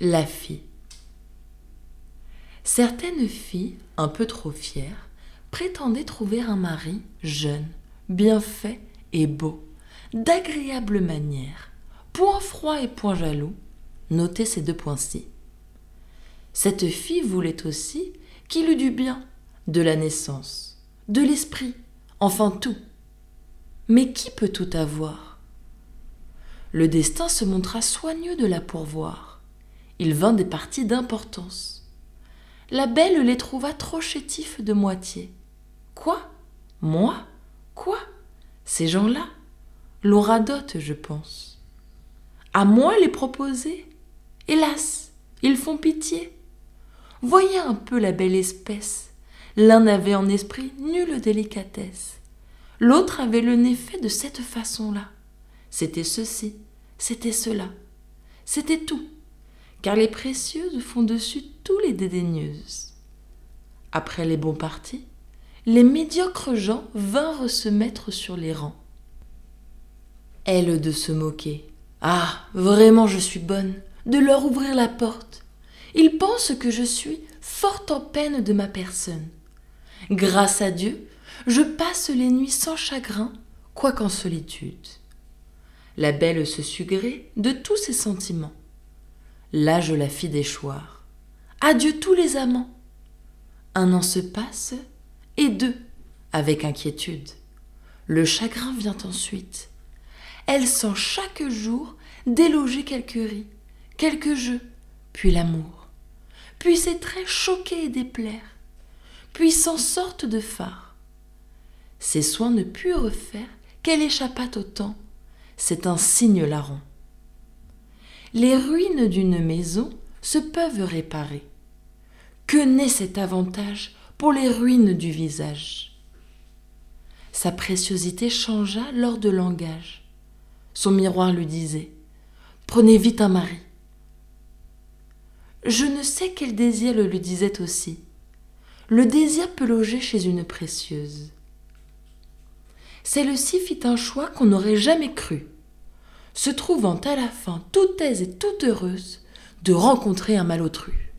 La fille. Certaines filles, un peu trop fières, prétendaient trouver un mari jeune, bien fait et beau, d'agréable manière, point froid et point jaloux. Notez ces deux points-ci. Cette fille voulait aussi qu'il eût du bien, de la naissance, de l'esprit, enfin tout. Mais qui peut tout avoir? Le destin se montra soigneux de la pourvoir. Il vint des parties d'importance. La belle les trouva trop chétifs de moitié. Quoi? Moi? Quoi? Ces gens-là? L'on radote, je pense. À moi les proposer? Hélas, ils font pitié. Voyez un peu la belle espèce. L'un n'avait en esprit nulle délicatesse. L'autre avait le nez fait de cette façon-là. C'était ceci, c'était cela. C'était tout, car les précieuses font dessus tous les dédaigneuses. Après les bons partis, les médiocres gens vinrent se mettre sur les rangs. Elle de se moquer. Ah, vraiment je suis bonne, de leur ouvrir la porte. Ils pensent que je suis fort en peine de ma personne. Grâce à Dieu, je passe les nuits sans chagrin, quoiqu'en solitude. La belle se gré de tous ses sentiments. Là je la fis déchoir. Adieu tous les amants. Un an se passe, et deux, avec inquiétude. Le chagrin vient ensuite. Elle sent chaque jour déloger quelques ris, quelques jeux, puis l'amour. Puis ses traits choquer et déplaire, puis s'en sortent de phare. Ses soins ne purent faire qu'elle échappât au temps. C'est un signe larron. Les ruines d'une maison se peuvent réparer. Que n'est cet avantage pour les ruines du visage? Sa préciosité changea lors de langage. Son miroir lui disait Prenez vite un mari. Je ne sais quel désir le lui disait aussi. Le désir peut loger chez une précieuse. Celle-ci fit un choix qu'on n'aurait jamais cru, se trouvant à la fin toute aise et toute heureuse de rencontrer un malotru.